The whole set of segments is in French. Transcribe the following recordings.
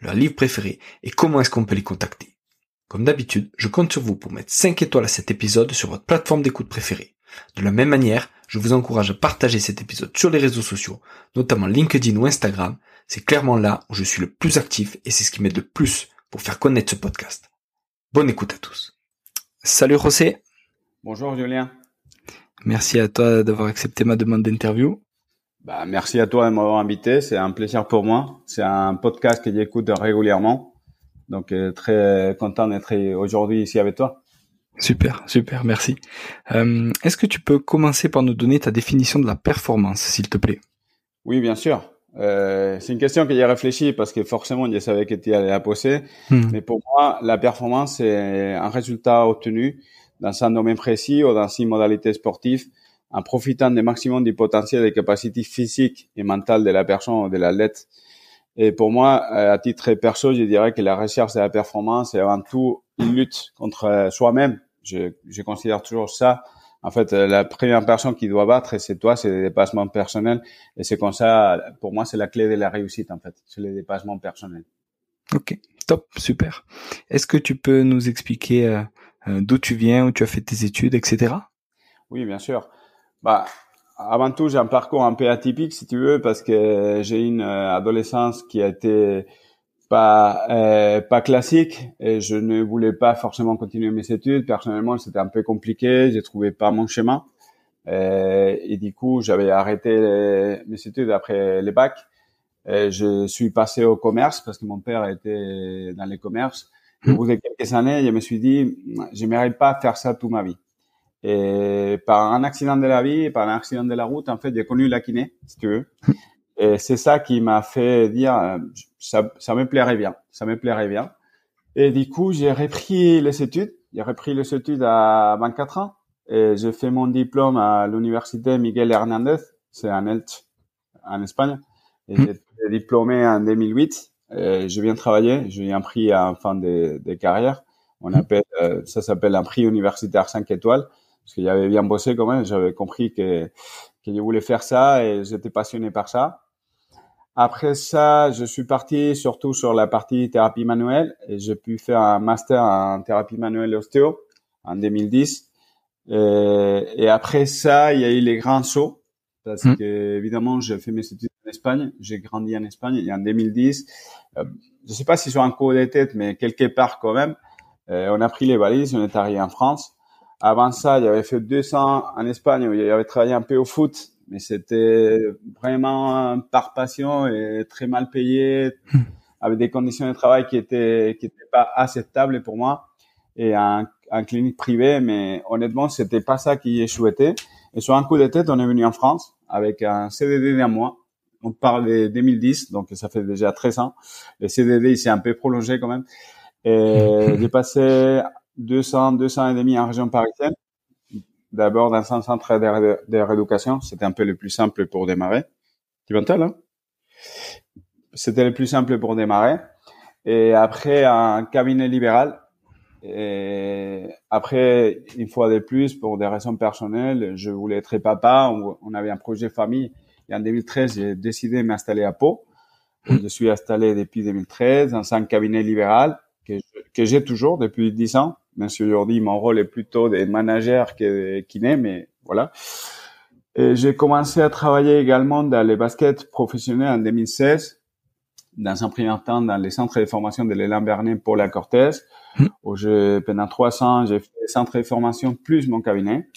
leur livre préféré et comment est-ce qu'on peut les contacter. Comme d'habitude, je compte sur vous pour mettre 5 étoiles à cet épisode sur votre plateforme d'écoute préférée. De la même manière, je vous encourage à partager cet épisode sur les réseaux sociaux, notamment LinkedIn ou Instagram. C'est clairement là où je suis le plus actif et c'est ce qui m'aide le plus pour faire connaître ce podcast. Bonne écoute à tous. Salut José. Bonjour Julien. Merci à toi d'avoir accepté ma demande d'interview. Bah, merci à toi de m'avoir invité. C'est un plaisir pour moi. C'est un podcast que j'écoute régulièrement. Donc, euh, très content d'être aujourd'hui ici avec toi. Super, super, merci. Euh, Est-ce que tu peux commencer par nous donner ta définition de la performance, s'il te plaît? Oui, bien sûr. Euh, c'est une question que j'ai réfléchi parce que forcément, je savais que tu allais la poser. Hmm. Mais pour moi, la performance, c'est un résultat obtenu dans un domaine précis ou dans une modalité sportive en profitant du maximum du potentiel des capacités physiques et mentales de la personne ou de l'athlète. Et pour moi, euh, à titre perso, je dirais que la recherche de la performance est avant tout une lutte contre euh, soi-même. Je, je considère toujours ça. En fait, euh, la première personne qui doit battre, c'est toi, c'est le dépassement personnel. Et c'est comme ça, pour moi, c'est la clé de la réussite, en fait. C'est le dépassement personnel. Ok, top, super. Est-ce que tu peux nous expliquer d'où tu viens, où tu as fait tes études, etc. Oui, bien sûr. Bah, avant tout, j'ai un parcours un peu atypique, si tu veux, parce que j'ai une euh, adolescence qui a été pas euh, pas classique et je ne voulais pas forcément continuer mes études. Personnellement, c'était un peu compliqué. J'ai trouvé pas mon chemin euh, et du coup, j'avais arrêté mes études après les bacs. Et je suis passé au commerce parce que mon père était dans les commerces. Au bout de quelques années, je me suis dit, j'aimerais pas faire ça toute ma vie. Et par un accident de la vie, par un accident de la route, en fait, j'ai connu la kiné, si tu veux. Et c'est ça qui m'a fait dire, euh, ça, ça me plairait bien, ça me plairait bien. Et du coup, j'ai repris les études. J'ai repris les études à 24 ans. Et j'ai fait mon diplôme à l'université Miguel Hernández. C'est un Elche, en Espagne. Et hmm. j'ai diplômé en 2008. Et je viens travailler. J'ai un prix en fin de, de carrière. On hmm. appelle, euh, ça s'appelle un prix universitaire 5 étoiles parce que j'avais bien bossé quand même, j'avais compris que, que je voulais faire ça et j'étais passionné par ça. Après ça, je suis parti surtout sur la partie thérapie manuelle et j'ai pu faire un master en thérapie manuelle ostéo en 2010. Et, et, après ça, il y a eu les grands sauts parce mmh. que évidemment, j'ai fait mes études en Espagne, j'ai grandi en Espagne et en 2010, euh, je sais pas si sur un coup de tête, mais quelque part quand même, euh, on a pris les valises, on est arrivé en France avant ça, j'avais fait 200 en Espagne où j'avais travaillé un peu au foot, mais c'était vraiment par passion et très mal payé, hmm. avec des conditions de travail qui étaient qui étaient pas acceptables pour moi et en, en clinique privée. Mais honnêtement, c'était pas ça qui est souhaité. Et sur un coup de tête, on est venu en France avec un CDD d'un mois. On parle de 2010, donc ça fait déjà 13 ans. Le CDD, il s'est un peu prolongé quand même. Et j'ai passé 200, 200 et demi en région parisienne. D'abord dans un centre de, rééducation, c'était un peu le plus simple pour démarrer. Tu m'entends là? C'était le plus simple pour démarrer. Et après un cabinet libéral. Et après, une fois de plus, pour des raisons personnelles, je voulais être papa. On avait un projet famille. Et en 2013, j'ai décidé de m'installer à Pau. Je suis installé depuis 2013 dans un cabinet libéral que j'ai toujours depuis 10 ans même si aujourd'hui mon rôle est plutôt de manager que de kiné, mais voilà. J'ai commencé à travailler également dans les baskets professionnels en 2016, dans un premier temps dans les centres de formation de l'élan Bernet pour la Cortez, mmh. où je, pendant trois ans, j'ai fait les centres de formation plus mon cabinet.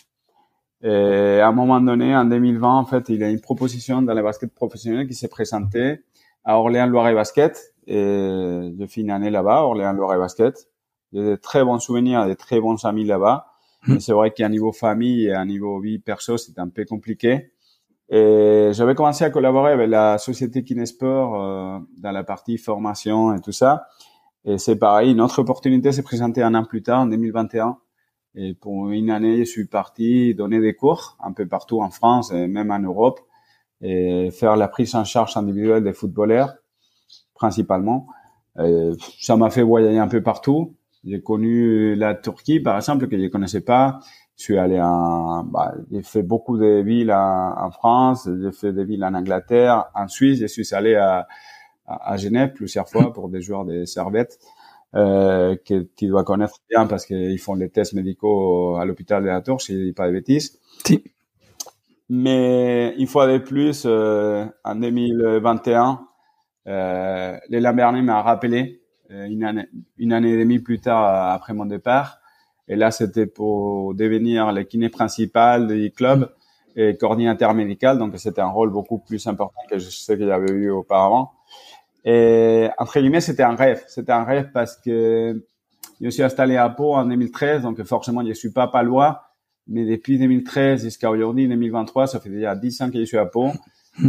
Et à un moment donné, en 2020, en fait, il y a une proposition dans les baskets professionnels qui s'est présentée à Orléans-Loire et Basket. Et j'ai fait une année là-bas, Orléans-Loire et Basket. J'ai des très bons souvenirs, des très bons amis là-bas. Hmm. Mais c'est vrai qu'à niveau famille et à niveau vie perso, c'était un peu compliqué. Et j'avais commencé à collaborer avec la société Kinesport euh, dans la partie formation et tout ça. Et c'est pareil, une autre opportunité s'est présentée un an plus tard, en 2021. Et pour une année, je suis parti donner des cours un peu partout en France et même en Europe et faire la prise en charge individuelle des footballeurs, principalement. Et ça m'a fait voyager un peu partout. J'ai connu la Turquie, par exemple, que je ne connaissais pas. Je suis allé en, bah, j'ai fait beaucoup de villes en, en France, j'ai fait des villes en Angleterre, en Suisse, je suis allé à, à, Genève plusieurs fois pour des joueurs des servettes euh, que tu dois connaître bien parce qu'ils font les tests médicaux à l'hôpital de la Tour, si je dis pas de bêtises. Si. Mais une fois de plus, euh, en 2021, euh, Léla Bernet m'a rappelé une année, une année et demie plus tard après mon départ. Et là, c'était pour devenir le kiné principal du club et coordinateur médical. Donc, c'était un rôle beaucoup plus important que qu'il y avait eu auparavant. Et entre guillemets, c'était un rêve. C'était un rêve parce que je suis installé à Pau en 2013, donc forcément, je suis pas loin. Mais depuis 2013 jusqu'à aujourd'hui, 2023, ça fait déjà 10 ans que je suis à Pau.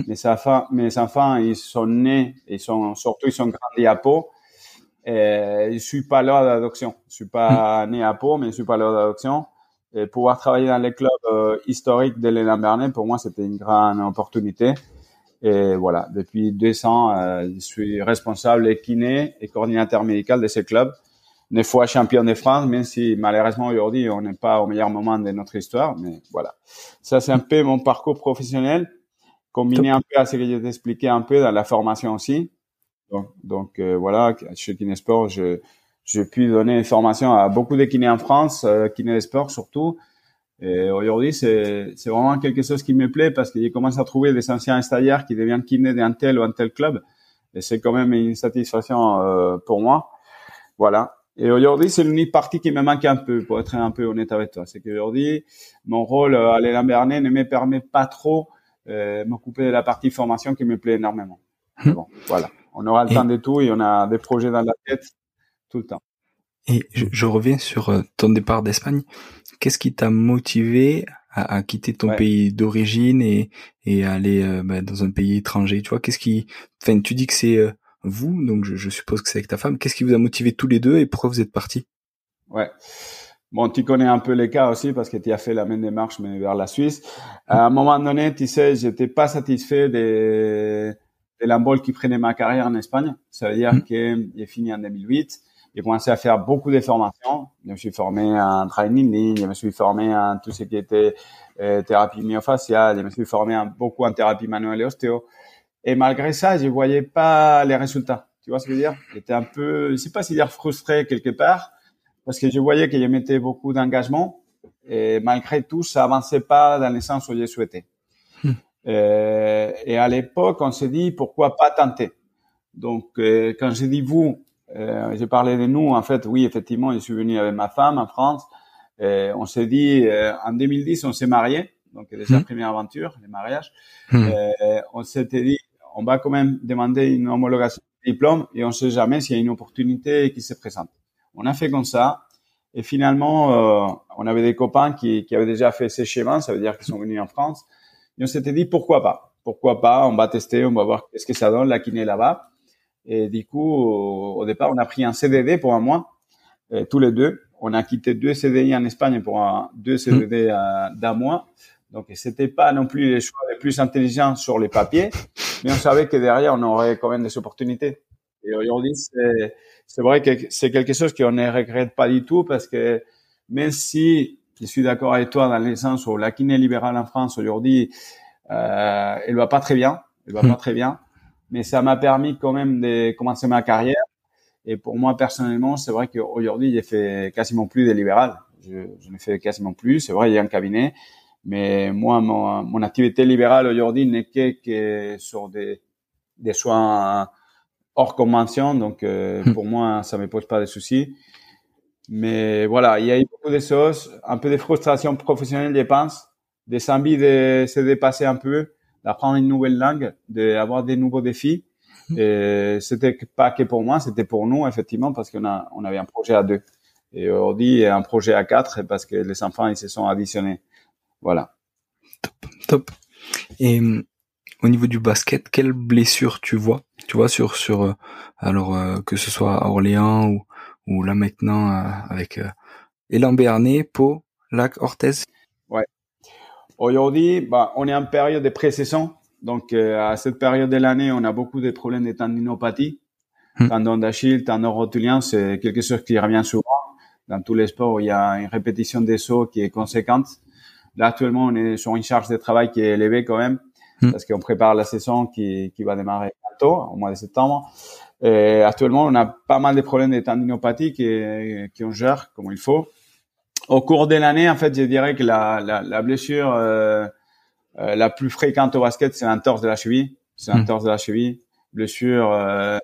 Mes enfants, mes enfants, ils sont nés, ils sont surtout, ils sont grandis à Pau. Et je suis pas là d'adoption. Je suis pas né à Pau, mais je suis pas là d'adoption. Et pouvoir travailler dans les clubs euh, historiques de l'Élan Bernet, pour moi, c'était une grande opportunité. Et voilà, depuis deux ans, euh, je suis responsable et kiné et coordinateur médical de ces clubs. Neuf fois champion de France, même si malheureusement aujourd'hui on n'est pas au meilleur moment de notre histoire. Mais voilà, ça c'est un peu mon parcours professionnel, combiné un peu à ce que je t'expliquais un peu dans la formation aussi. Donc, donc euh, voilà, chez Kinesport, je, je puis donner une formation à beaucoup de kinés en France, euh, kinés de sport surtout, et aujourd'hui, c'est, c'est vraiment quelque chose qui me plaît parce que j'ai commencé à trouver des anciens stagiaires qui deviennent kinés d'un tel ou un tel club. Et c'est quand même une satisfaction euh, pour moi. Voilà. Et aujourd'hui, c'est l'unique partie qui me manque un peu, pour être un peu honnête avec toi. C'est qu'aujourd'hui, mon rôle euh, à l'élan Bernet ne me permet pas trop euh, m'occuper de la partie formation qui me plaît énormément. Hum. Bon, voilà. On aura le temps de tout et on a des projets dans la tête tout le temps. Et je, je reviens sur euh, ton départ d'Espagne. Qu'est-ce qui t'a motivé à, à, quitter ton pays d'origine et, et aller euh, bah, dans un pays étranger? Tu vois, qu'est-ce qui, enfin, tu dis que c'est euh, vous, donc je, je, suppose que c'est avec ta femme. Qu'est-ce qui vous a motivé tous les deux et pourquoi vous êtes partis? Ouais. Bon, tu connais un peu les cas aussi parce que tu as fait la même démarche mais vers la Suisse. À un moment donné, tu sais, j'étais pas satisfait des de l'embol qui prenait ma carrière en Espagne. Ça veut dire mmh. que j'ai fini en 2008 j'ai commencé à faire beaucoup de formations. Je me suis formé en training ligne, je me suis formé en tout ce qui était euh, thérapie myofasciale, je me suis formé en, beaucoup en thérapie manuelle et ostéo. Et malgré ça, je voyais pas les résultats. Tu vois ce que je veux dire? J'étais un peu, je sais pas si dire frustré quelque part, parce que je voyais que je mettais beaucoup d'engagement et malgré tout, ça avançait pas dans le sens où je souhaitais. Hmm. Euh, et à l'époque, on s'est dit pourquoi pas tenter. Donc, euh, quand j'ai dit vous, euh, j'ai parlé de nous, en fait, oui, effectivement, je suis venu avec ma femme en France. Et on s'est dit, en 2010, on s'est marié, donc déjà mmh. première aventure, le mariage. Mmh. Euh, on s'était dit, on va quand même demander une homologation de diplôme et on sait jamais s'il y a une opportunité qui se présente. On a fait comme ça. Et finalement, euh, on avait des copains qui, qui avaient déjà fait ces schémas, ça veut dire qu'ils sont venus en France. Et on s'était dit, pourquoi pas? Pourquoi pas? On va tester, on va voir qu'est-ce que ça donne, la kiné là-bas. Et du coup, au, départ, on a pris un CDD pour un mois, euh, tous les deux. On a quitté deux CDI en Espagne pour un, deux CDD mmh. d'un mois. Donc, c'était pas non plus les choix les plus intelligents sur les papiers, mais on savait que derrière, on aurait quand même des opportunités. Et aujourd'hui, c'est, c'est vrai que c'est quelque chose qu'on ne regrette pas du tout parce que même si je suis d'accord avec toi dans le sens où la kiné libérale en France aujourd'hui, euh, elle va pas très bien, elle va mmh. pas très bien mais ça m'a permis quand même de commencer ma carrière. Et pour moi, personnellement, c'est vrai qu'aujourd'hui, j'ai fait quasiment plus de libéral. Je, je ne fais quasiment plus. C'est vrai, il y a un cabinet. Mais moi, mon, mon activité libérale aujourd'hui n'est que, que sur des, des soins hors convention. Donc, euh, hmm. pour moi, ça me pose pas de soucis. Mais voilà, il y a eu beaucoup de choses, un peu de frustration professionnelle, je pense, des envies de se dépasser un peu d'apprendre une nouvelle langue, d'avoir des nouveaux défis. Mhm. Et c'était pas que pour moi, c'était pour nous, effectivement, parce qu'on a, on avait un projet à deux. Et aujourd'hui, un projet à quatre parce que les enfants, ils se sont additionnés. Voilà. Top, top. Et au niveau du basket, quelle blessure tu vois? Tu vois sur sur euh, alors euh, que ce soit à Orléans ou ou là maintenant euh, avec Elan Bernet, Pau, Lac, Orthez. Ouais. Aujourd'hui, bah, on est en période de pré-saison. Donc, à cette période de l'année, on a beaucoup de problèmes de tendinopathie. Hmm. Tendon d'Achille, tendon rotulien, c'est quelque chose qui revient souvent. Dans tous les sports, il y a une répétition des sauts qui est conséquente. Là, actuellement, on est sur une charge de travail qui est élevée quand même, hmm. parce qu'on prépare la saison qui, qui va démarrer bientôt, au mois de septembre. Et actuellement, on a pas mal de problèmes de tendinopathie qui, qui on gère comme il faut. Au cours de l'année, en fait, je dirais que la, la, la blessure euh, euh, la plus fréquente au basket, c'est l'entorse de la cheville. C'est l'entorse hmm. de la cheville. Blessure euh,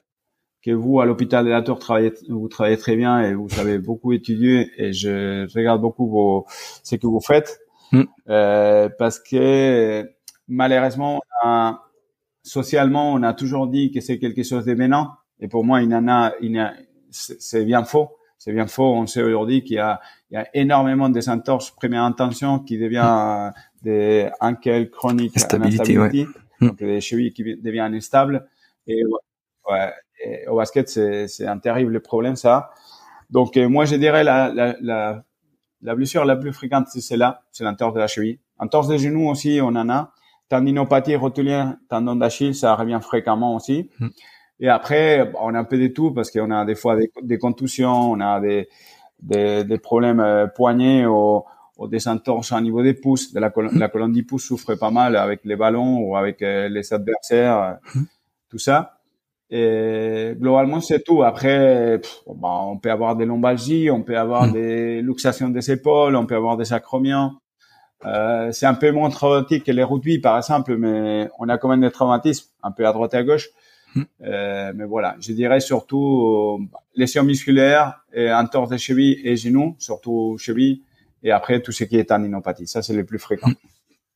que vous, à l'hôpital de la Tour, travaillez, vous travaillez très bien et vous avez beaucoup étudié et je regarde beaucoup vos, ce que vous faites. Mm. Euh, parce que malheureusement, socialement, on a toujours dit que c'est quelque chose de bénin. Et pour moi, il en a, il c'est bien faux. C'est bien faux. On sait aujourd'hui qu'il y a, il y a énormément de entorses première intention qui devient des ankles chroniques, instabilité, ouais. donc des chevilles qui deviennent instables. Et, ouais, et au basket, c'est un terrible problème ça. Donc euh, moi, je dirais la, la, la la blessure la plus fréquente, c'est celle-là, c'est l'entorse de la cheville. Entorse des genoux aussi, on en a. Tendinopathie rotulien, tendon d'Achille, ça revient fréquemment aussi. Hmm. Et après, on a un peu de tout parce qu'on a des fois des, contusions, on a des, des, des problèmes euh, poignets ou, ou, des entorses au niveau des pouces. De la, colonne, la colonne du pouce souffre pas mal avec les ballons ou avec euh, les adversaires, hmm. tout ça. Et globalement, c'est tout. Après, bah, on peut avoir des lombalgies, on peut avoir hmm. des luxations des épaules, on peut avoir des acromions. Euh, c'est un peu moins traumatique que les rugby, par exemple, mais on a quand même des traumatismes, un peu à droite et à gauche. Hmm. Euh, mais voilà, je dirais surtout euh, lésions musculaires et entorse des chevilles et genoux, surtout chevilles, et après tout ce qui est tendinopathie. Ça, c'est le plus fréquent. Hmm.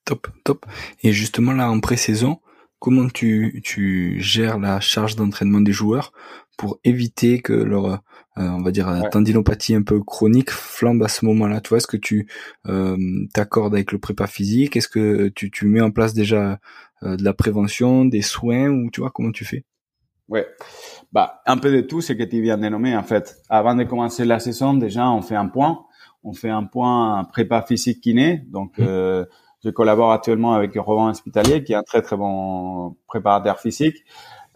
Top, top. Et justement là, en pré-saison, comment tu, tu gères la charge d'entraînement des joueurs pour éviter que leur euh, on va dire ouais. tendinopathie un peu chronique flambe à ce moment-là? Tu vois est-ce que tu euh, t'accordes avec le prépa physique? Est-ce que tu, tu mets en place déjà de la prévention des soins ou tu vois comment tu fais? Ouais. Bah un peu de tout ce que tu viens de nommer en fait. Avant de commencer la saison déjà on fait un point. On fait un point prépa physique kiné. Donc mmh. euh, je collabore actuellement avec Roland Hospitalier, qui est un très très bon préparateur physique.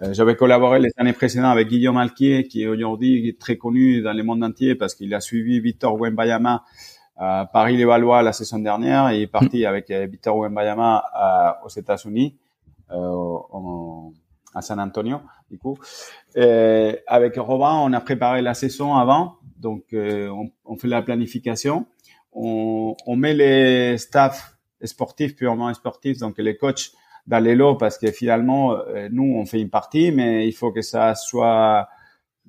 Euh, J'avais collaboré les années précédentes avec Guillaume Alquier, qui est aujourd'hui très connu dans le monde entier parce qu'il a suivi Victor Wembayama à Paris-les-Valois la saison dernière et est parti mm. avec euh, Victor Wembayama aux États-Unis, euh, à San Antonio, du coup. Et avec Robin, on a préparé la saison avant, donc euh, on, on, fait la planification, on, on met les staffs sportif, purement sportif, donc les coachs dans les lots, parce que finalement, euh, nous, on fait une partie, mais il faut que ça soit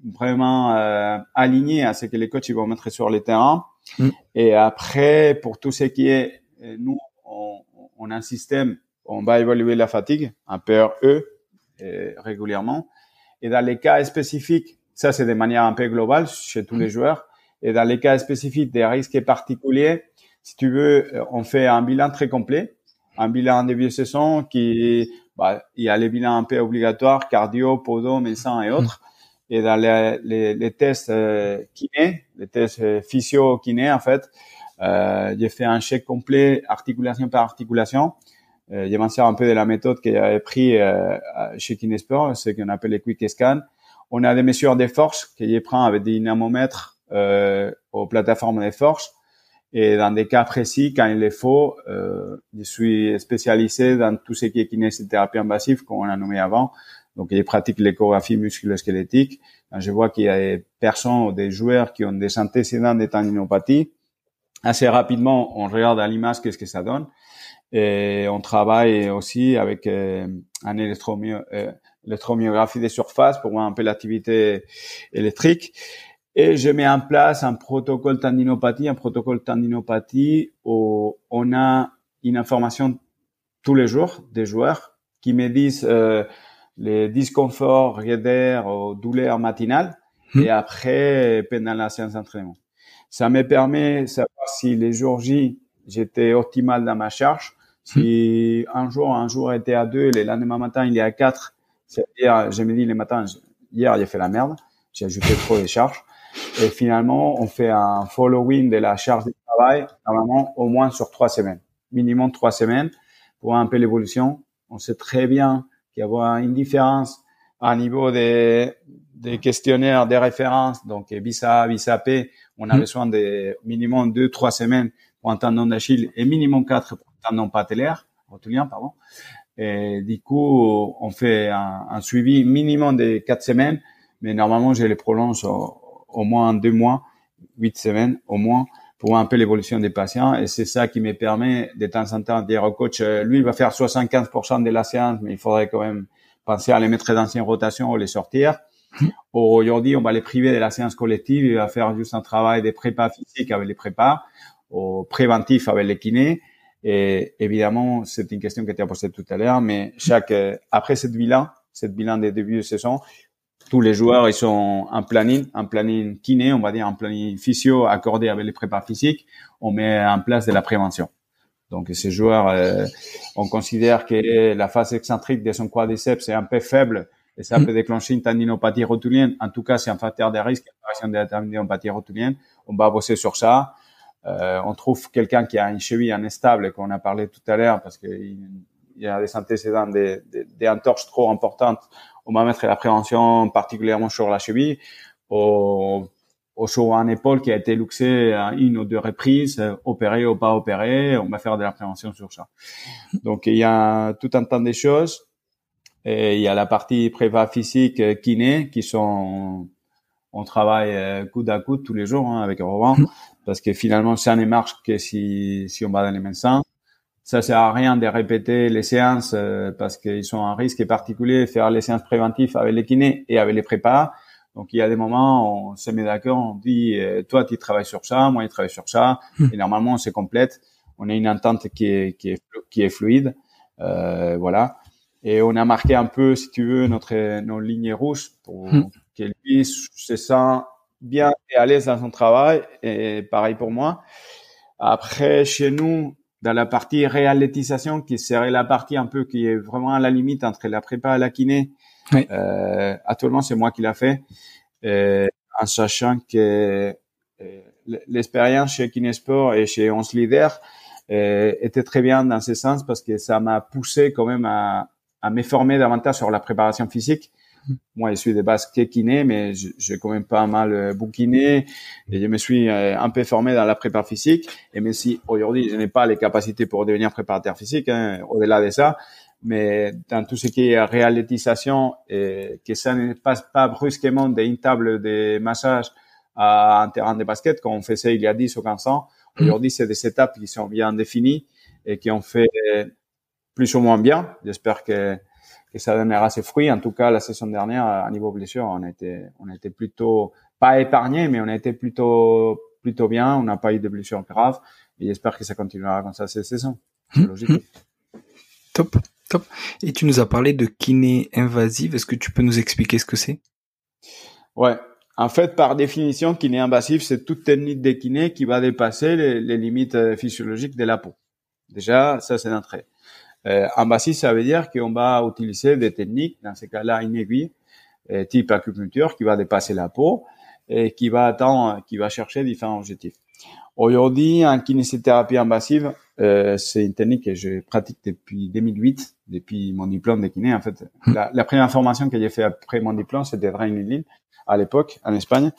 vraiment euh, aligné à ce que les coachs ils vont mettre sur le terrain. Mm. Et après, pour tout ce qui est, euh, nous, on, on, a un système, on va évaluer la fatigue, un PRE, euh, régulièrement. Et dans les cas spécifiques, ça c'est de manière un peu globale chez tous mm. les joueurs. Et dans les cas spécifiques des risques particuliers, si tu veux, euh, on fait un bilan très complet, un bilan de début saison qui, bah, il y a les bilans un peu obligatoires, cardio, podo, médecin et autres. Et dans les, les, les tests euh, les tests euh, physio-kiné, en fait, euh, j'ai fait un chèque complet, articulation par articulation. Euh, j'ai mentionné un peu de la méthode que j'avais pris euh, chez Kinesport, ce qu'on appelle les quick scan. On a des mesures de force que j'ai pris avec des dynamomètres euh, aux plateformes de force et dans des cas précis, quand il est faut, je suis spécialisé dans tout ce qui est kinésithérapie invasive, comme on a nommé avant. Donc, je pratique l'échographie musculo-squelettique. Quand je vois qu'il y a des personnes ou des joueurs qui ont des antécédents de tendinopathie, assez rapidement, on regarde à l'image qu'est-ce que ça donne. Et on travaille aussi avec euh, un euh, électromyographie des surfaces pour voir un peu l'activité électrique. Et je mets en place un protocole tendinopathie, un protocole tendinopathie où on a une information tous les jours des joueurs qui me disent euh, les disconforts, raideurs ou douleurs matinales mmh. et après pendant la séance d'entraînement. Ça me permet de savoir si les jours J, j'étais optimal dans ma charge, Si un jour, un jour était à 2, le lendemain matin, il est à 4, c'est-à-dire, je me dis les matins, hier, a fait la merde, j'ai ajouté trop de charges. Et finalement, on fait un following de la charge de travail, normalement, au moins sur trois semaines. Minimum trois semaines pour un peu l'évolution. On sait très bien qu'il y a une différence à niveau des, des questionnaires, des références, donc visa A, visa P, on a mmh. besoin de minimum deux, trois semaines pour un tendon d'Achille et minimum quatre pour un tendon patellaire, rotulien, pardon. Et du coup, on fait un, un, suivi minimum de quatre semaines, mais normalement, je les prolonge au, au moins deux mois, huit semaines au moins, pour voir un peu l'évolution des patients. Et c'est ça qui me permet de temps en temps de dire au coach, euh, lui, il va faire 75% de la séance, mais il faudrait quand même penser à les mettre dans une rotation ou les sortir. Aujourd'hui, on va les priver de la séance collective. Il va faire juste un travail de prépa physique avec les prépas, ou préventif avec les kinés. Et évidemment, c'est une question que tu as posée tout à l'heure, mais chaque, après cette bilan, cette bilan des débuts de saison, tous les joueurs, ils sont en planning, en planning kiné, on va dire, en planning physio accordé avec les prépas physiques. On met en place de la prévention. Donc, ces joueurs, euh, on considère que la phase excentrique de son quadriceps est un peu faible et ça mm. peut déclencher une tendinopathie rotulienne. En tout cas, c'est un facteur de risque de la tendinopathie rotulienne. On va bosser sur ça. Euh, on trouve quelqu'un qui a une cheville instable, qu'on a parlé tout à l'heure, parce qu'il y a des antécédents des, des, trop importantes. On va mettre la prévention particulièrement sur la cheville. Au, au sur un épaule qui a été luxé à une ou deux reprises, opéré ou pas opéré, on va faire de la prévention sur ça. Donc il y a tout un tas de choses. Et il y a la partie prépa physique euh, kiné qui sont, on travaille euh, coude à coude tous les jours hein, avec Roland parce que finalement ça ne marche que si, si on va dans les médecins. Ça sert à rien de répéter les séances euh, parce qu'ils sont un risque particulier, faire les séances préventives avec les kinés et avec les prépas. Donc il y a des moments où on se met d'accord, on dit toi tu travailles sur ça, moi je travaille sur ça, hmm. et normalement on se complète. On a une entente qui est qui est qui est fluide, euh, voilà. Et on a marqué un peu, si tu veux, notre nos lignes rouges pour hmm. que lui se sent bien et à l'aise dans son travail. Et pareil pour moi. Après, chez nous, dans la partie réalétisation, qui serait la partie un peu qui est vraiment à la limite entre la prépa et la kiné, oui. euh, actuellement, c'est moi qui l'a fait, euh, en sachant que euh, l'expérience chez Kinesport et chez Onze Leader euh, était très bien dans ce sens parce que ça m'a poussé quand même à, à me former davantage sur la préparation physique. Moi, je suis de base kiné, mais j'ai quand même pas mal euh, bouquiné et je me suis euh, un peu formé dans la préparation physique. Et même si aujourd'hui, je n'ai pas les capacités pour devenir préparateur physique, hein, au-delà de ça, mais dans tout ce qui est réalisation et que ça ne passe pas brusquement d'une table de massage à un terrain de basket, comme on faisait il y a 10 ou 15 ans. Hmm. Aujourd'hui, c'est des étapes qui sont bien définies et qui ont fait plus ou moins bien. J'espère que, que ça donnera ses fruits. En tout cas, la saison dernière, à niveau blessure, on été, on été plutôt, pas épargné, mais on été plutôt, plutôt bien. On n'a pas eu de blessures graves. Et j'espère que ça continuera comme ça cette saison. C'est hum, logique. Hum. Top, top. Et tu nous as parlé de kiné invasive. Est-ce que tu peux nous expliquer ce que c'est? Ouais. En fait, par définition, kiné invasive, c'est toute technique de kiné qui va dépasser les, les limites euh, physiologiques de la peau. Déjà, ça, c'est d'entrée. Euh, invasif, ça veut dire qu'on va utiliser des techniques, dans ce cas-là, une aiguille, euh, type acupuncture, qui va dépasser la peau et qui va attendre, qui va chercher différents objectifs. Aujourd'hui, en kinésithérapie invasive, euh, c'est une technique que je pratique depuis 2008, depuis mon diplôme de kiné. En fait, la, la première formation que j'ai fait après mon diplôme, c'était Drain à l'époque, en Espagne.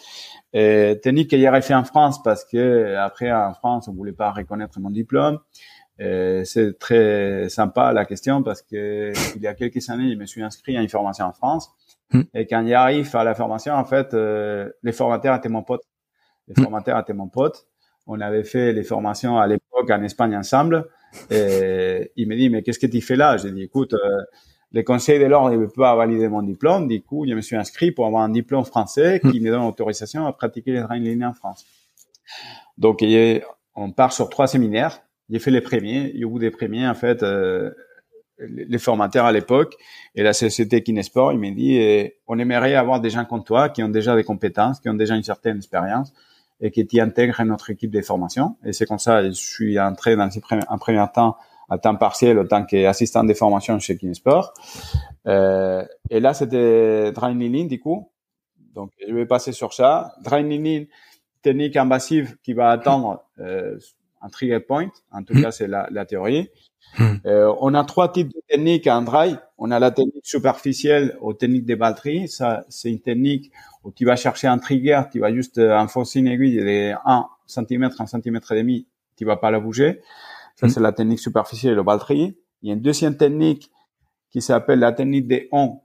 Et technique que j'ai fait en France parce que après, en France, on voulait pas reconnaître mon diplôme. Euh, c'est très sympa la question parce que il y a quelques années, je me suis inscrit à une formation en France. Hmm. Et quand il arrive à la formation, en fait, euh, les formateurs étaient mon pote. Les hmm. formateurs étaient mon pote. On avait fait les formations à l'époque en Espagne ensemble. Et il me dit, mais qu'est-ce que tu fais là? J'ai dit, écoute, euh, les conseils de l'ordre ne veulent pas valider mon diplôme. Du coup, je me suis inscrit pour avoir un diplôme français qui hmm. me donne l'autorisation à pratiquer les trains ligne en France. Donc, on part sur trois séminaires j'ai fait les premiers. Et au bout des premiers, en fait, euh, les formateurs à l'époque et la société Kinesport, ils m'ont dit eh, on aimerait avoir des gens comme toi qui ont déjà des compétences, qui ont déjà une certaine expérience et qui intègrent notre équipe de formation. Et c'est comme ça, je suis entré dans un premier temps à temps partiel, autant qu'assistant de formation chez Kinesport. Euh, et là, c'était dry kneeling, du coup. Donc, je vais passer sur ça. Dry kneeling, technique invasive qui va attendre euh, un trigger point. En tout hmm. cas, c'est la, la théorie. Hmm. Euh, on a trois types de techniques en dry. On a la technique superficielle aux techniques de batterie. Ça, c'est une technique où tu vas chercher un trigger, tu vas juste euh, enfoncer une aiguille de 1 cm, 1 cm et demi, tu vas pas la bouger. Ça, hmm. c'est la technique superficielle de batterie. Il y a une deuxième technique qui s'appelle la technique des on.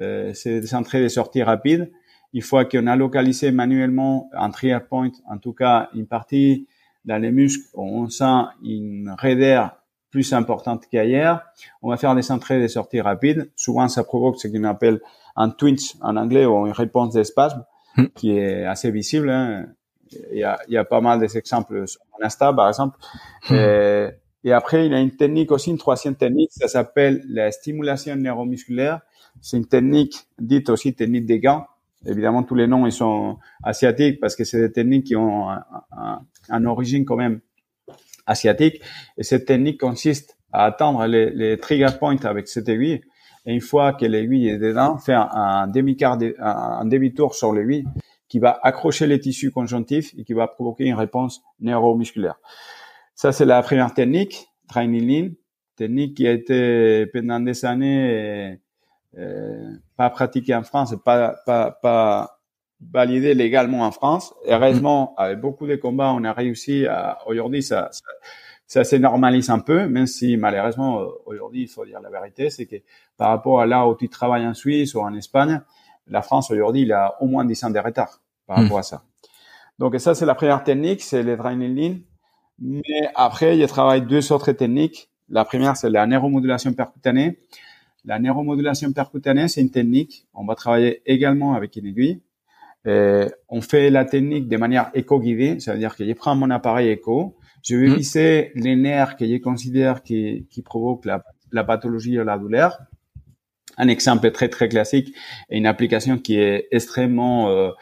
Euh, c'est des entrées et des sorties rapides. Une fois qu'on a localisé manuellement un trigger point, en tout cas une partie dans les muscles, on sent une raideur plus importante qu'ailleurs. On va faire des entrées et des sorties rapides. Souvent, ça provoque ce qu'on appelle un twinge en anglais ou une réponse d'espasme hmm. qui est assez visible. Hein. Il, y a, il y a pas mal d'exemples sur mon Insta, par exemple. Hmm. Et, et, après, il y a une technique aussi, une troisième technique, ça s'appelle la stimulation neuromusculaire. C'est une technique dite aussi technique des gants. Évidemment, tous les noms ils sont asiatiques parce que c'est des techniques qui ont un, origine quand même asiatique. Et cette technique consiste à attendre les, les trigger points avec cette aiguille. Et une fois que l'aiguille est dedans, faire un demi-quart, un demi-tour sur l'aiguille qui va accrocher les tissus conjonctifs et qui va provoquer une réponse neuromusculaire. Ça, c'est la première technique, training technique qui a été pendant des années pas pratiquée en France, pas, pas, pas validée légalement en France. Heureusement, avec beaucoup de combats, on a réussi à, aujourd'hui, ça, ça ça se normalise un peu, même si malheureusement euh, aujourd'hui, il faut dire la vérité, c'est que par rapport à là où tu travailles en Suisse ou en Espagne, la France aujourd'hui, il a au moins 10 ans de retard par rapport hmm. à ça. Donc ça, c'est la première technique, c'est le training Mais après, il travaille deux autres techniques. La première, c'est la neuromodulation percutanée. La neuromodulation percutanée, c'est une technique. On va travailler également avec une aiguille. Et on fait la technique de manière éco-guidée, c'est-à-dire que je prends mon appareil éco, je vais hmm. viser les nerfs que je considère qui, qui provoquent la, la pathologie de la douleur. Un exemple très très classique et une application qui est extrêmement euh,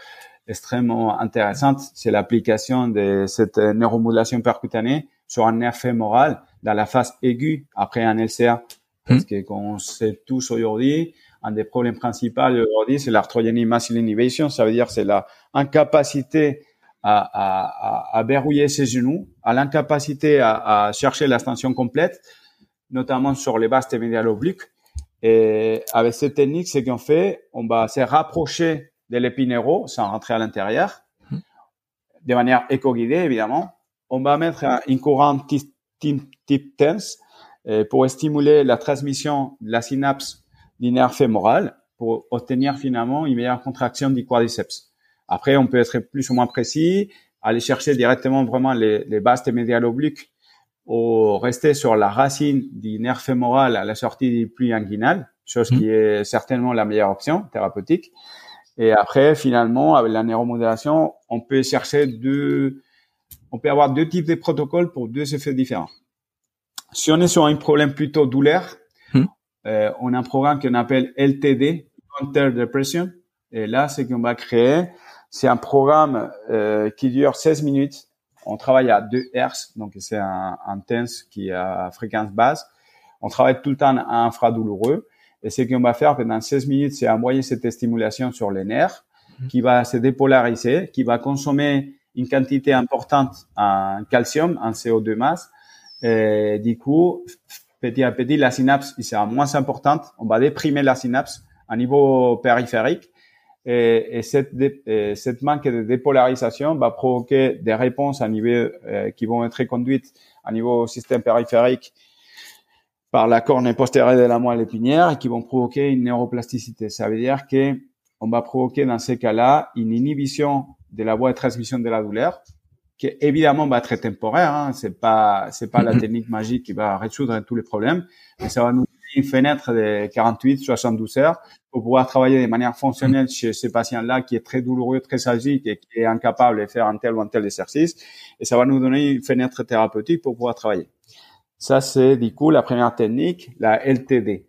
extrêmement intéressante, c'est l'application de cette neuromodulation percutanée sur un nerf fémoral dans la phase aiguë après un LCA. Parce hmm. que qu'on sait tous aujourd'hui, un des problèmes principaux aujourd'hui, c'est l'arthrogénie muscle inhibition. Ça veut dire c'est la incapacité à, à, à, verrouiller ses genoux, à l'incapacité à, à, chercher l'extension complète, notamment sur les bases médiales obliques. Et avec cette technique, ce qu'on fait, on va se rapprocher de l'épinéro sans rentrer à l'intérieur, hmm. de manière éco-guidée, évidemment. On va mettre une courante type TENS pour stimuler la transmission de la synapse du nerf fémoral pour obtenir finalement une meilleure contraction du quadriceps. Après, on peut être plus ou moins précis, aller chercher directement vraiment les, les bases médiales obliques ou rester sur la racine du nerf fémoral à la sortie du pli inguinal, chose qui mmh. est certainement la meilleure option thérapeutique. Et après, finalement, avec la neuromodulation, on peut chercher deux, on peut avoir deux types de protocoles pour deux effets différents. Si on est sur un problème plutôt douleur, mmh. euh, on a un programme qu'on appelle LTD, Counter Depression. Et là, ce qu'on va créer, c'est un programme euh, qui dure 16 minutes. On travaille à 2 Hz, donc c'est un, un tense qui a fréquence basse. On travaille tout le temps à infra douloureux. Et ce qu'on va faire pendant 16 minutes, c'est envoyer cette stimulation sur les nerfs, mhm. qui va se dépolariser, qui va consommer une quantité importante en calcium, en CO2 masse. Et du coup, petit à petit, la synapse sera moins importante. On va déprimer la synapse à niveau périphérique et, et cette, cette manque de dépolarisation va provoquer des réponses à niveau euh, qui vont être conduites à niveau système périphérique par la corne postérieure de la moelle épinière et qui vont provoquer une neuroplasticité. Ça veut dire que on va provoquer dans ces cas-là une inhibition de la voie de transmission de la douleur, qui évidemment va être temporaire. Hein. C'est pas c'est pas la technique magique qui va résoudre tous les problèmes, mais ça va nous une fenêtre de 48, 72 heures pour pouvoir travailler de manière fonctionnelle chez ces patients-là qui est très douloureux, très tragique et qui est incapable de faire un tel ou un tel exercice. Et ça va nous donner une fenêtre thérapeutique pour pouvoir travailler. Ça, c'est du coup la première technique, la LTD.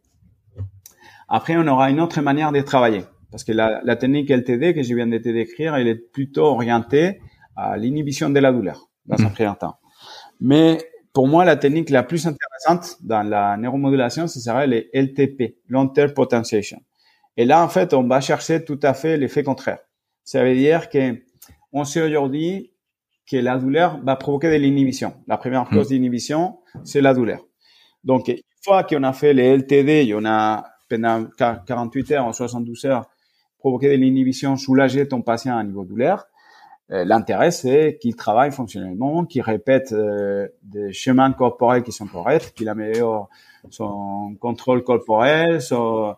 Après, on aura une autre manière de travailler. Parce que la, la technique LTD que je viens de te décrire, elle est plutôt orientée à l'inhibition de la douleur dans un mmh. premier temps. Mais pour moi, la technique la plus intéressante dans la neuromodulation, ce serait les LTP, Long Term Potentiation. Et là, en fait, on va chercher tout à fait l'effet contraire. Ça veut dire que on sait aujourd'hui que la douleur va provoquer de l'inhibition. La première cause hmm. d'inhibition, c'est la douleur. Donc, une fois qu'on a fait les LTD, on a pendant 48 heures ou 72 heures provoqué de l'inhibition, soulager ton patient à niveau douleur. Euh, l'intérêt, c'est qu'il travaille fonctionnellement, qu'il répète euh, des chemins corporels qui sont corrects, qu'il améliore son contrôle corporel, son,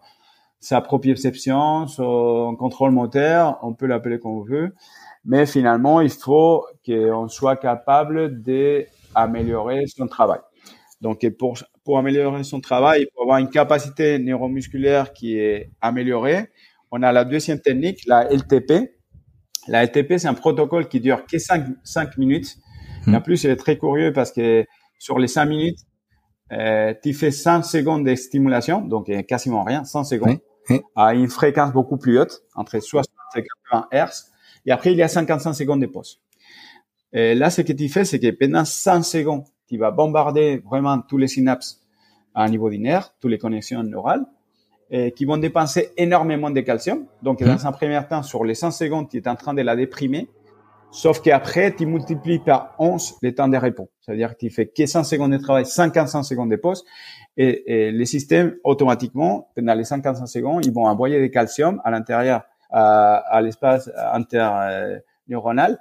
sa proprioception, son contrôle moteur, on peut l'appeler comme on veut. Mais finalement, il faut qu'on soit capable d'améliorer son travail. Donc, pour, pour améliorer son travail, il faut avoir une capacité neuromusculaire qui est améliorée. On a la deuxième technique, la LTP, la LTP, c'est un protocole qui dure que 5, 5 minutes. Et en hmm. plus, il est très curieux parce que sur les 5 minutes, euh, tu fais 100 secondes de stimulation, donc quasiment rien, 100 secondes, à une fréquence beaucoup plus haute, entre 60 et 80 Hz. Et après, il y a 55 secondes de pause. Et là, ce que tu fais, c'est que pendant 100 secondes, tu vas bombarder vraiment tous les synapses à niveau du nerf, toutes les connexions neurales qui vont dépenser énormément de calcium. Donc, dans mhm. un premier temps, sur les 100 secondes, tu es en train de la déprimer. Sauf qu'après, tu multiplies par 11 les temps de repos. C'est-à-dire que tu fais que 100 secondes de travail, 55 secondes de pause. Et, et les systèmes, automatiquement, pendant les 55 secondes, ils vont envoyer des calcium à l'intérieur, à, à l'espace interneuronal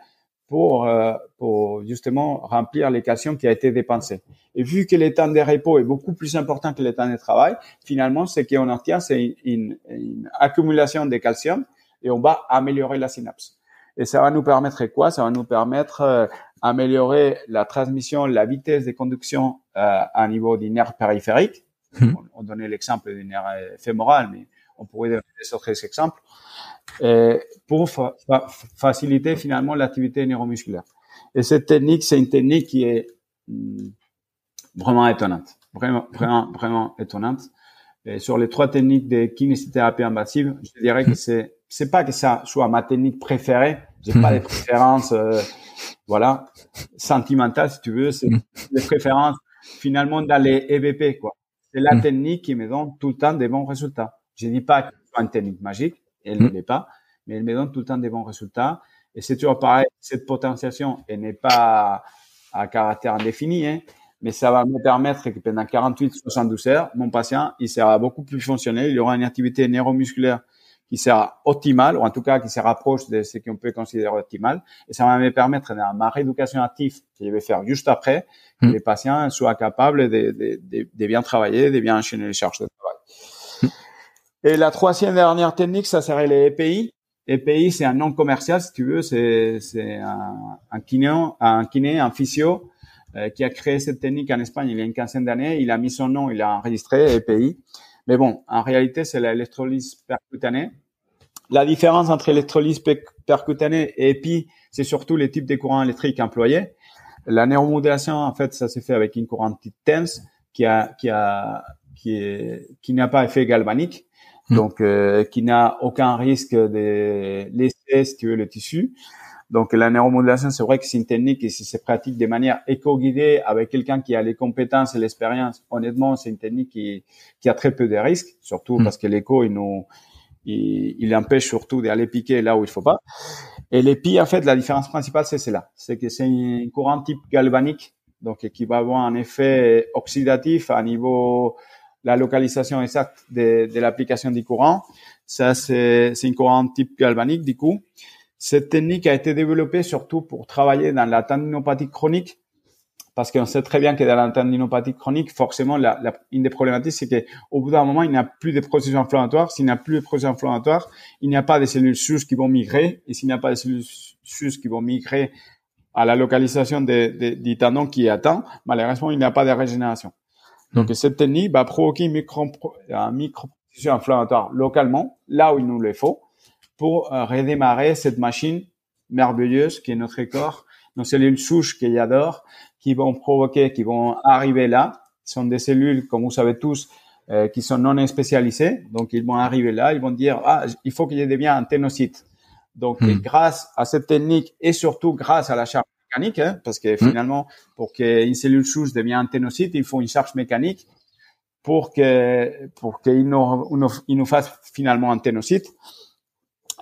pour, euh, pour justement remplir les calciums qui a été dépensé. Et vu que le temps de repos est beaucoup plus important que le temps de travail, finalement, ce qu'on obtient, c'est une, une, accumulation de calcium et on va améliorer la synapse. Et ça va nous permettre quoi? Ça va nous permettre euh, la transmission, la vitesse de conduction euh, à niveau du nerf périphérique. Mmh. On, on, donnait l'exemple du nerf fémoral, mais on pourrait donner d'autres exemples euh, pour faciliter finalement l'activité neuromusculaire. Et cette technique, c'est une technique qui est hmm, vraiment étonnante, vraiment, vraiment, vraiment étonnante. Et sur les trois techniques de kinésithérapie invasive, je dirais que c'est c'est pas que ça soit ma technique préférée. J'ai pas de préférences, euh, voilà, sentimentales si tu veux. C'est des préférences finalement dans les EVP quoi. C'est la technique qui me donne tout le temps des bons résultats. Je dis pas que c'est une technique magique, elle ne hmm. l'est pas, mais elle me donne tout le temps des bons résultats. Et c'est toujours pareil, cette potentiation, elle n'est pas à caractère indéfini, hein, mais ça va me permettre que pendant 48-72 heures, mon patient, il sera beaucoup plus fonctionnel, il aura une activité neuromusculaire qui sera optimale, ou en tout cas qui se rapproche de ce qu'on peut considérer optimal. Et ça va me permettre, dans ma rééducation active que je vais faire juste après, que hmm. les patients soient capables de, de, de, de, bien travailler, de bien enchaîner les charges de. Et la troisième dernière technique, ça serait les EPI. EPI, c'est un nom commercial, si tu veux, c'est, c'est un, un, kiné, un kiné, un physio, euh, qui a créé cette technique en Espagne il y a une quinzaine d'années. Il a mis son nom, il a enregistré EPI. Mais bon, en réalité, c'est l'électrolyse percutanée. La différence entre l'électrolyse percutanée et EPI, c'est surtout les types de courants électriques employés. La neuromodulation, en fait, ça s'est fait avec une courante tense qui a, qui a, qui est, qui n'a pas effet galvanique. Hmm. donc euh, qui n'a aucun risque de laisser, si tu veux, le tissu. Donc la neuromodulation, c'est vrai que c'est une technique et si c'est pratique de manière éco-guidée avec quelqu'un qui a les compétences et l'expérience, honnêtement, c'est une technique qui, qui a très peu de risques, surtout hmm. parce que l'écho, il nous, il, il empêche surtout d'aller piquer là où il faut pas. Et l'épi, en fait, la différence principale, c'est cela. C'est que c'est un courant type galvanique, donc qui va avoir un effet oxydatif à niveau la localisation exacte de, l'application du courant. Ça, c'est un courant type galvanique, du coup. Cette technique a été développée surtout pour travailler dans la tendinopathie chronique, parce qu'on sait très bien que dans la tendinopathie chronique, forcément, une des problématiques, c'est qu'au bout d'un moment, il n'y a plus de processus inflammatoires. S'il n'y a plus de processus inflammatoires, il n'y a pas de cellules souches qui vont migrer. Et s'il n'y a pas de cellules souches qui vont migrer à la localisation de, de, du tendon qui est atteint, malheureusement, il n'y a pas de régénération. Donc, hmm. cette technique va provoquer micro, un micro inflammatoire localement, là où il nous le faut, pour euh, redémarrer cette machine merveilleuse qui est notre corps, nos cellules souches qu'il adore, qui vont provoquer, qui vont arriver là. Ce sont des cellules, comme vous savez tous, euh, qui sont non spécialisées. Donc, ils vont arriver là, ils vont dire, ah, il faut qu'il y ait bien un ténocyte. Donc, hmm. grâce à cette technique et surtout grâce à la charge mécanique, hein, parce que mmh. finalement, pour qu'une cellule souche devienne un ténocyte, il faut une charge mécanique pour que pour qu'il nous, il nous fasse finalement un ténocyte.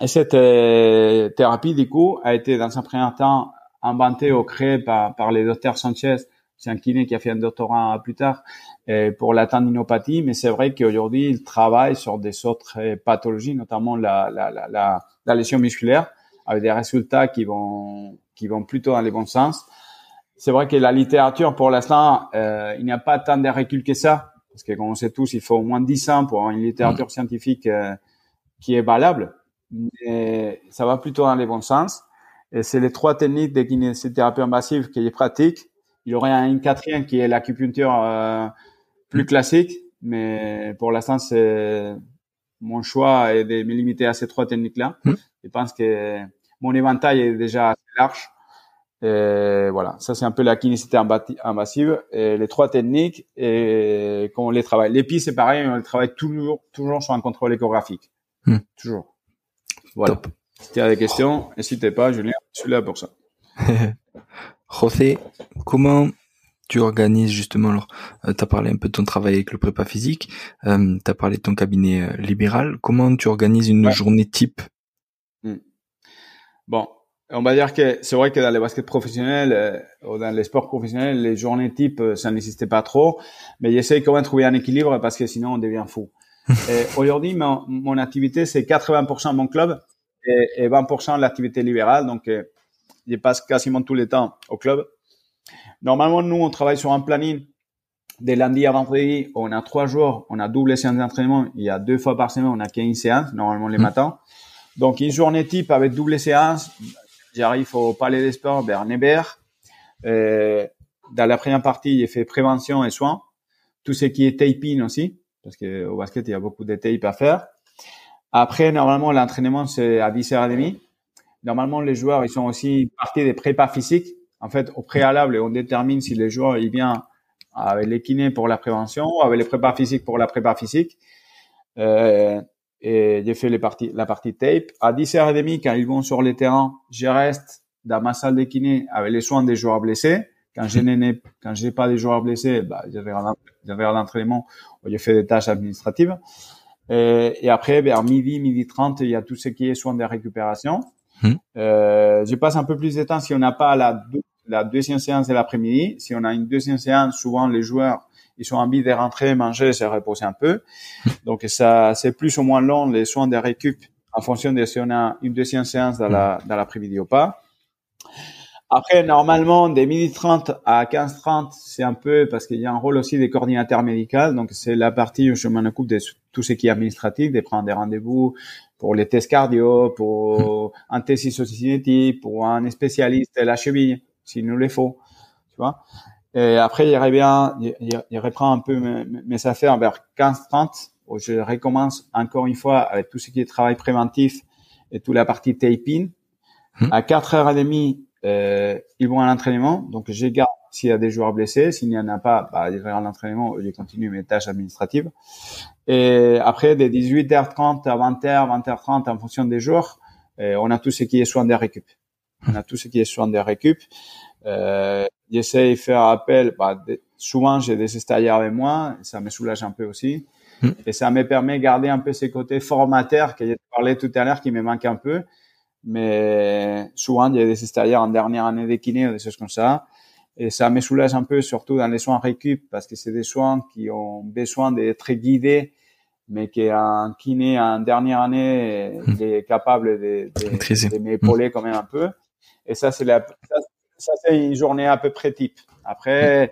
Et cette euh, thérapie, du coup, a été dans un premier temps inventée ou créée par, par les docteurs Sanchez, c'est un kiné qui a fait un doctorat plus tard, euh, pour la tendinopathie, mais c'est vrai qu'aujourd'hui, il travaille sur des autres pathologies, notamment la, la, la, la, lésion musculaire, avec des résultats qui vont, qui vont plutôt dans les bons sens. C'est vrai que la littérature, pour l'instant, euh, il n'y a pas tant de recul que ça, parce que comme on sait tous, il faut au moins 10 ans pour avoir une littérature scientifique euh, qui est valable, mais ça va plutôt dans les bons sens. Et c'est les trois techniques de kinésithérapie invasive qui est pratique. Il y aurait une quatrième qui est l'acupuncture euh, plus mm. classique, mais pour l'instant, c'est mon choix est de me limiter à ces trois techniques-là. Mm. Je pense que mon éventail est déjà assez large. Et voilà, ça c'est un peu la kinésithérapie invasive. Et les trois techniques et qu'on les travaille. L'épi c'est pareil, on les travaille toujours, toujours sur un contrôle échographique. Mm. Toujours. Voilà. Si tu as des questions, n'hésitez pas, Julien, je suis là pour ça. José, comment tu organises justement alors euh, tu as parlé un peu de ton travail avec le prépa physique, euh, tu as parlé de ton cabinet euh, libéral, comment tu organises une journée type hmm. Bon, on va dire que c'est vrai que dans les baskets professionnels ou dans les sports professionnels, les journées type ça n'existait pas trop, mais j'essaie quand même de trouver un équilibre parce que sinon on devient fou. Aujourd'hui, mon, mon, activité c'est 80% mon club et, et 20% l'activité libérale, donc je passe quasiment tous les temps au club Normalement, nous, on travaille sur un planning de lundi à vendredi. On a trois jours, on a double séance d'entraînement. Il y a deux fois par semaine, on a 15 séances, normalement les mmh. matins. Donc, une journée type avec double séance. J'arrive au Palais des Sports vers Nebert. Euh, dans la première partie, j'ai fait prévention et soins. Tout ce qui est taping aussi, parce que au basket, il y a beaucoup de tape à faire. Après, normalement, l'entraînement, c'est à 10h30. Normalement, les joueurs, ils sont aussi partis des prépas physiques. En fait, au préalable, on détermine si le joueur il vient avec les kinés pour la prévention, avec les prépas physiques pour la prépa physique. Euh, et j'ai fait les parties, la partie tape. À 10h30, quand ils vont sur le terrain, je reste dans ma salle de kiné avec les soins des joueurs blessés. Quand je n'ai, quand j'ai pas des joueurs blessés, bah, j'avais un l'entraînement où j'ai fait des tâches administratives. Et, et, après, vers midi, midi 30, il y a tout ce qui est soins de récupération. Hmm. Euh, je passe un peu plus de temps si on n'a pas la, la deuxième séance de l'après-midi. Si on a une deuxième séance, souvent les joueurs ils ont envie de rentrer, manger, se reposer un peu. Donc ça, c'est plus ou moins long les soins de récup en fonction de si on a une deuxième séance dans la dans l'après-midi ou pas. Après, normalement, des midi 30 à 15-30, c'est un peu parce qu'il y a un rôle aussi des coordinateurs médicaux. Donc, c'est la partie où je m'en occupe de tout ce qui est administratif, de prendre des rendez-vous, pour les tests cardio, pour un test isocinétique, pour un spécialiste de la cheville, s'il nous le faut, tu vois. Et après, il bien, il reprend un peu mes, mes affaires vers 15-30, où je recommence encore une fois avec tout ce qui est travail préventif et toute la partie taping. Hmm. À 4h30, euh, ils vont à l'entraînement, donc je garde s'il y a des joueurs blessés. S'il n'y en a pas, bah, je à l'entraînement, je continue mes tâches administratives. Et après, de 18h30 à 20h, 20h30, en fonction des jours, euh, on a tout ce qui est soin des récup. On a tout ce qui est soin des récup. Euh, J'essaie de faire appel. Bah, souvent, j'ai des stagiaires avec moi. Ça me soulage un peu aussi. Hmm. Et ça me permet de garder un peu ces côtés formateurs que j'ai parlé tout à l'heure qui me manquent un peu. Mais souvent, a des stagiaires en dernière année de kiné ou des choses comme ça. Et ça me soulage un peu, surtout dans les soins récup, parce que c'est des soins qui ont besoin d'être guidés, mais qu'un kiné en dernière année il est capable de, de, de m'épauler quand même un peu. Et ça, c'est la, ça, c'est une journée à peu près type. Après,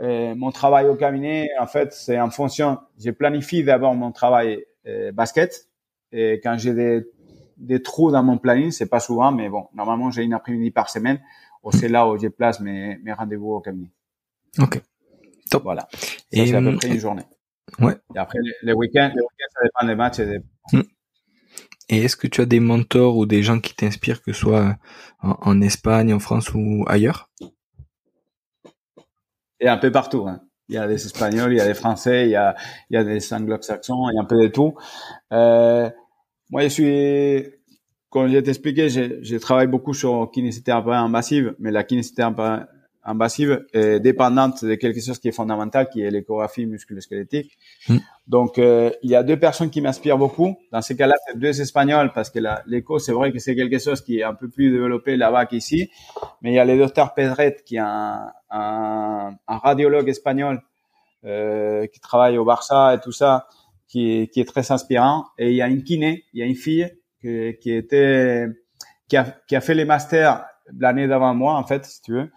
euh, mon travail au cabinet, en fait, c'est en fonction. Je planifie d'abord mon travail euh, basket. Et quand j'ai des, des trous dans mon planning, c'est pas souvent, mais bon, normalement, j'ai une après-midi par semaine c'est là où je place mes, mes rendez-vous au cabinet. Ok. Top. Voilà. et c'est à peu hum, près une journée. Ouais. Et après, les, week-ends, les week ça dépend des matchs. Et, des... Hum. Et est-ce que tu as des mentors ou des gens qui t'inspirent, que ce soit en, Espagne, en France ou ailleurs? Et un peu partout. Hein. Il y a des Espagnols, il y a des Français, il y a, il y a des Anglo-Saxons, il y a un peu de tout. Euh, moi, je suis comme je t'expliqué, j'ai travaillé beaucoup sur kinésithérapie invasive, mais la kinésithérapie invasive est dépendante de quelque chose qui est fondamental, qui est l'échographie musculo-squelettique. Mm. Donc, euh, il y a deux personnes qui m'inspirent beaucoup. Dans ces cas-là, c'est deux Espagnols, parce que l'écho, c'est vrai que c'est quelque chose qui est un peu plus développé là-bas qu'ici. Mais il y a le docteur Pedret, qui est un, un, un radiologue espagnol euh, qui travaille au Barça et tout ça, qui est, qui est très inspirant. Et il y a une kiné, il y a une fille qui, qui était, qui a, qui a fait les masters l'année d'avant moi, en fait, si tu veux.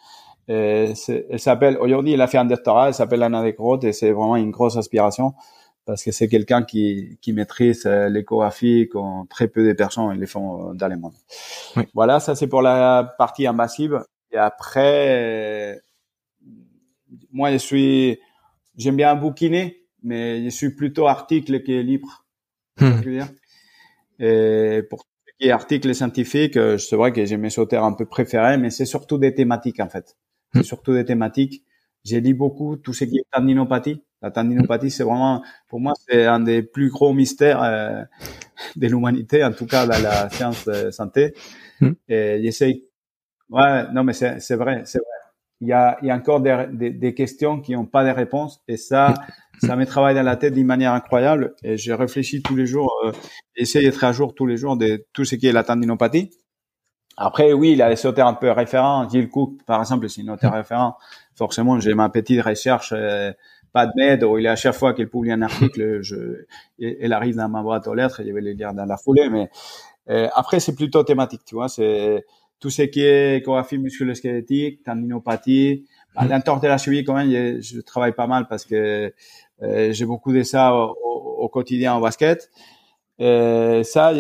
Et elle s'appelle, aujourd'hui, elle a fait un doctorat, elle s'appelle Anna Descrottes et c'est vraiment une grosse inspiration parce que c'est quelqu'un qui, qui maîtrise euh, l'échographie quand très peu de personnes les font euh, dans le monde. Oui. Voilà, ça c'est pour la partie invasive. Et après, moi je suis, j'aime bien bouquiner, mais je suis plutôt article que libre. Hmm. Et pour ce qui est article scientifique, euh, c'est vrai que j'ai mes auteurs un peu préférés, mais c'est surtout des thématiques en fait. C'est hmm. surtout des thématiques. J'ai lu beaucoup tout ce qui est tendinopathie. La tendinopathie, c'est vraiment, pour moi, c'est un des plus gros mystères euh, de l'humanité, en tout cas dans la science de santé. Hmm. Et j'essaie. Ouais, non, mais c'est vrai, c'est vrai. Il y a, il y a encore des, des, des questions qui n'ont pas de réponses, et ça, ça me travaille dans la tête d'une manière incroyable et je réfléchis tous les jours, euh, j'essaie d'être à jour tous les jours de tout ce qui est la tendinopathie. Après, oui, il a des auteurs un peu référents. Jill Cook, par exemple, c'est une auteur mm. référent. Forcément, j'ai ma petite recherche, euh, pas de med, où il est à chaque fois qu'elle publie un article, je, elle arrive dans ma boîte aux lettres et je vais les lire dans la foulée. Mais euh, après, c'est plutôt thématique, tu vois. C'est tout ce qui est échographie musculo-squelettique, tendinopathie, bah, mm. l'entorse de la cheville, quand même, je, je travaille pas mal parce que euh, j'ai beaucoup de ça au, au, quotidien au basket. Euh, ça,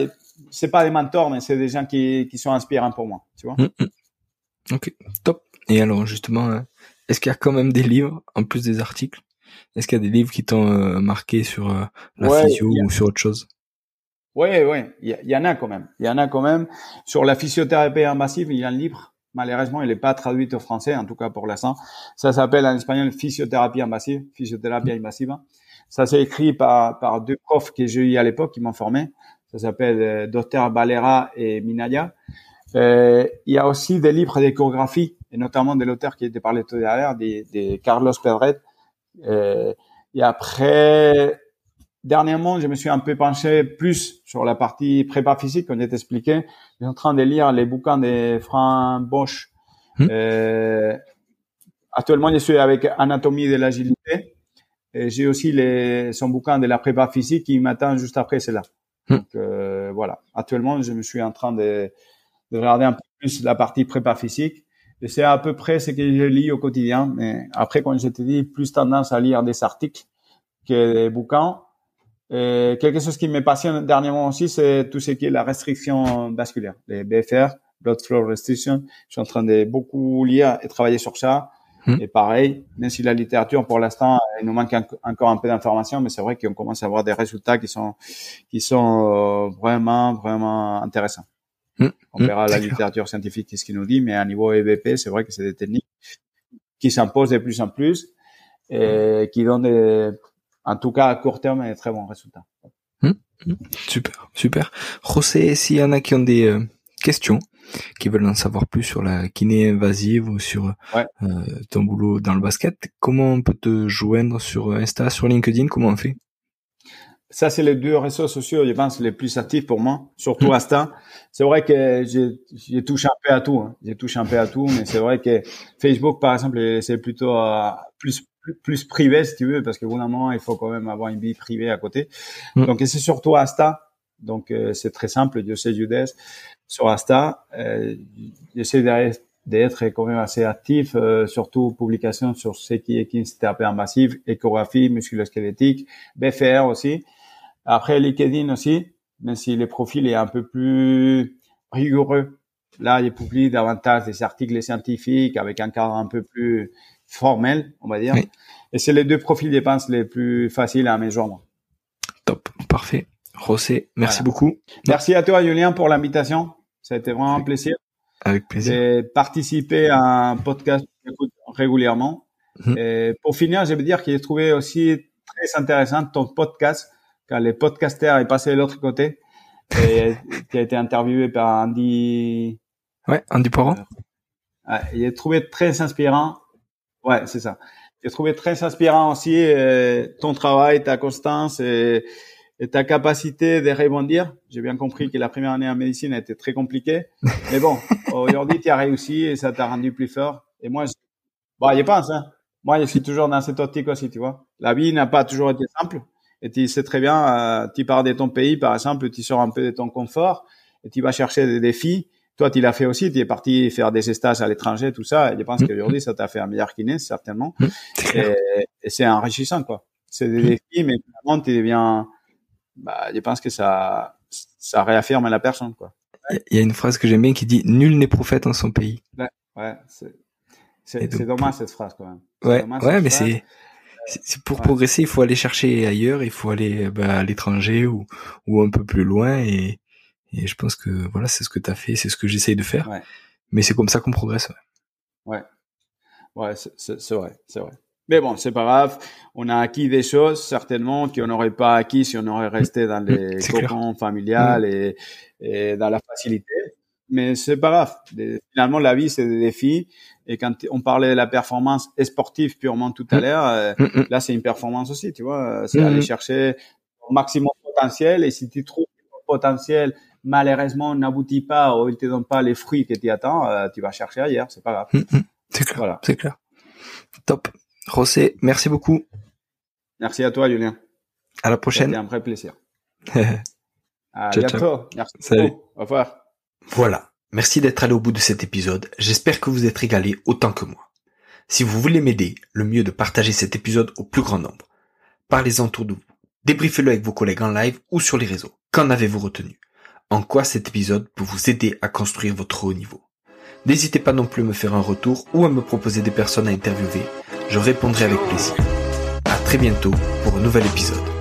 c'est pas des mentors, mais c'est des gens qui, qui sont inspirants pour moi, tu vois. Mm, mm. Ok, top. Et alors, justement, euh, est-ce qu'il y a quand même des livres, en plus des articles Est-ce qu'il y a des livres qui t'ont euh, marqué sur euh, la physio ou sur autre chose? Oui, oui, il y, en a quand même. Il y en a quand même. Sur la physiothérapie invasive, il y a un livre. Malheureusement, il n'est pas traduit au français, en tout cas pour l'instant. Ça s'appelle en espagnol physiothérapie invasive, physiothérapie invasive. Ça s'est écrit par, par deux profs que j'ai eu à l'époque qui m'ont formé. Ça s'appelle euh, Docteur Valera et Minaya. Euh, il y a aussi des livres d'échographie, et notamment de l'auteur qui était parlé tout à l'heure, de, Carlos Pedret. Euh, et après, dernièrement, je me suis un peu penché plus sur la partie prépa physique, comme je expliqué. Je suis en train de lire les bouquins de Frank Bosch. Hmm. Euh, actuellement, je suis avec Anatomie de l'agilité. J'ai aussi les, son bouquin de la prépa physique qui m'attend juste après cela. Hmm. Donc euh, voilà. Actuellement, je me suis en train de, de, regarder un peu plus la partie prépa physique. Et c'est à peu près ce que je lis au quotidien. Mais après, quand je te dis, plus tendance à lire des articles que des bouquins. Et quelque chose qui me passionne dernièrement aussi, c'est tout ce qui est la restriction vasculaire, les BFR, Blood Flow Restriction. Je suis en train de beaucoup lire et travailler sur ça. Hmm. Et pareil, même si la littérature, pour l'instant, il nous manque encore un peu d'informations, mais c'est vrai qu'on commence à avoir des résultats qui sont, qui sont euh, vraiment, vraiment intéressants. Hmm. On hmm. verra la littérature scientifique qu'est-ce qu'il nous dit, mais à niveau EVP, c'est vrai que c'est des techniques qui s'imposent de plus en plus et qui donnent des, en tout cas à court terme, des très bons résultats. Super, super. José, s'il y en a qui ont des euh, questions, qui veulent en savoir plus sur la kiné invasive ou sur euh, ton boulot dans le basket, comment on peut te joindre sur Insta, sur LinkedIn? Comment on fait? Ça, c'est les deux réseaux sociaux, je pense, les plus actifs pour moi, surtout hmm. Insta. C'est vrai que j'ai touché un peu à tout. Hein. J'ai touché un peu à tout, mais c'est vrai que Facebook, par exemple, c'est plutôt euh, plus, plus, privé, si tu veux, parce que bout moment, il faut quand même avoir une vie privée à côté. Hmm. Donc, c'est surtout Insta. Donc, euh, c'est très simple. Je sais Judas sur Insta. Euh, J'essaie d'être quand même assez actif, euh, surtout publication sur ce qui est kinésithérapie massive, échographie, musculo-squelettique, BFR aussi. Après LinkedIn aussi, même si le profil est un peu plus rigoureux. Là, il publie davantage des articles scientifiques avec un cadre un peu plus formel, on va dire. Et c'est les deux profils, je pense, les plus faciles à me joindre. Top, parfait. José, merci beaucoup. Merci à toi, Julien, pour l'invitation. Ça a été vraiment un plaisir. Avec plaisir. Participer à un podcast que j'écoute régulièrement. Mhm. Et pour finir, je veux dire que j'ai trouvé aussi très intéressant ton podcast quand les podcasters est passé de l'autre côté. et qui a été interviewé par Andy. Ouais, Andy Poiron. Euh, il est trouvé très inspirant. Ouais, c'est ça. J'ai trouvé très inspirant aussi euh, ton travail, ta constance et, et, ta capacité de rebondir. J'ai bien compris que la première année en médecine a été très compliquée, mais bon, aujourd'hui tu as réussi et ça t'a rendu plus fort. Et moi, je... bon, je pense. Hein. Moi, je suis toujours dans cette optique aussi, tu vois. La vie n'a pas toujours été simple. Et tu sais très bien, euh, tu pars de ton pays, par exemple, tu sors un peu de ton confort et tu vas chercher des défis. Toi, tu l'as fait aussi, tu es parti faire des stages à l'étranger, tout ça. Et je pense mm. qu'aujourd'hui, ça t'a fait un meilleur kiné, certainement. Mm. Et, et c'est enrichissant, quoi. C'est des mm. défis, mais finalement, tu deviens, bah, je pense que ça, ça réaffirme la personne, quoi. Il y a une phrase que j'aime bien qui dit nul n'est prophète en son pays. Ouais, ouais c'est, dommage cette phrase quand même. Ouais, ouais, mais c'est, pour progresser, il faut aller chercher ailleurs, il faut aller bah, à l'étranger ou, ou un peu plus loin et, et je pense que voilà, c'est ce que tu as fait, c'est ce que j'essaye de faire. Ouais. Mais c'est comme ça qu'on progresse. Ouais, ouais, ouais c'est vrai, c'est vrai. Mais bon, c'est pas grave. On a acquis des choses certainement qu'on n'aurait pas acquis si on aurait resté dans les cocons familiales mm. et, et, dans la facilité. Mais c'est pas grave. Finalement, la vie, c'est des défis. Et quand on parlait de la performance sportive purement tout à mm. l'heure, euh, mm, là, c'est une performance aussi, tu vois. C'est aller chercher au maximum potentiel. Et si tu trouves que ton potentiel malheureusement n'aboutit pas ou il te donne pas les fruits que tu attends, euh, tu vas chercher ailleurs, c'est pas grave. Mm, mm. c'est clair. Voilà. C'est clair. Top. José, merci beaucoup. Merci à toi, Julien. À la prochaine. C'était un vrai plaisir. à bientôt. Merci. Salut. Au revoir. Voilà. Merci d'être allé au bout de cet épisode. J'espère que vous êtes régalé autant que moi. Si vous voulez m'aider, le mieux est de partager cet épisode au plus grand nombre. Parlez-en autour de vous. Débriefez-le avec vos collègues en live ou sur les réseaux. Qu'en avez-vous retenu? En quoi cet épisode peut vous aider à construire votre haut niveau? N'hésitez pas non plus à me faire un retour ou à me proposer des personnes à interviewer, je répondrai avec plaisir. À très bientôt pour un nouvel épisode.